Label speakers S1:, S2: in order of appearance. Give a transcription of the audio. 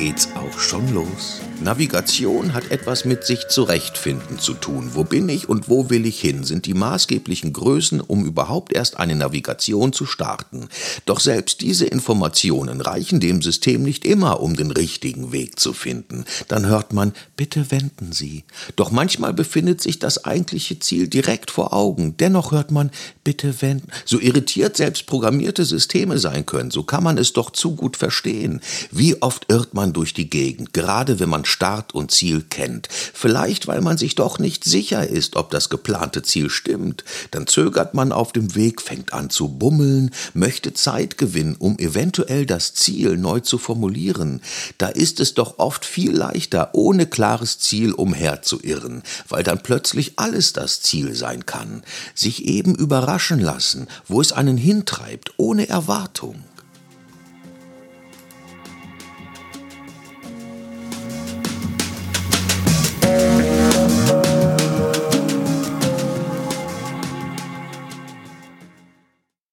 S1: geht's auch schon los. Navigation hat etwas mit sich zurechtfinden zu tun. Wo bin ich und wo will ich hin, sind die maßgeblichen Größen, um überhaupt erst eine Navigation zu starten. Doch selbst diese Informationen reichen dem System nicht immer, um den richtigen Weg zu finden. Dann hört man, bitte wenden Sie. Doch manchmal befindet sich das eigentliche Ziel direkt vor Augen. Dennoch hört man, bitte wenden. So irritiert selbst programmierte Systeme sein können, so kann man es doch zu gut verstehen. Wie oft irrt man durch die Gegend, gerade wenn man Start und Ziel kennt. Vielleicht, weil man sich doch nicht sicher ist, ob das geplante Ziel stimmt. Dann zögert man auf dem Weg, fängt an zu bummeln, möchte Zeit gewinnen, um eventuell das Ziel neu zu formulieren. Da ist es doch oft viel leichter, ohne klares Ziel umherzuirren, weil dann plötzlich alles das Ziel sein kann. Sich eben überraschen lassen, wo es einen hintreibt, ohne Erwartung.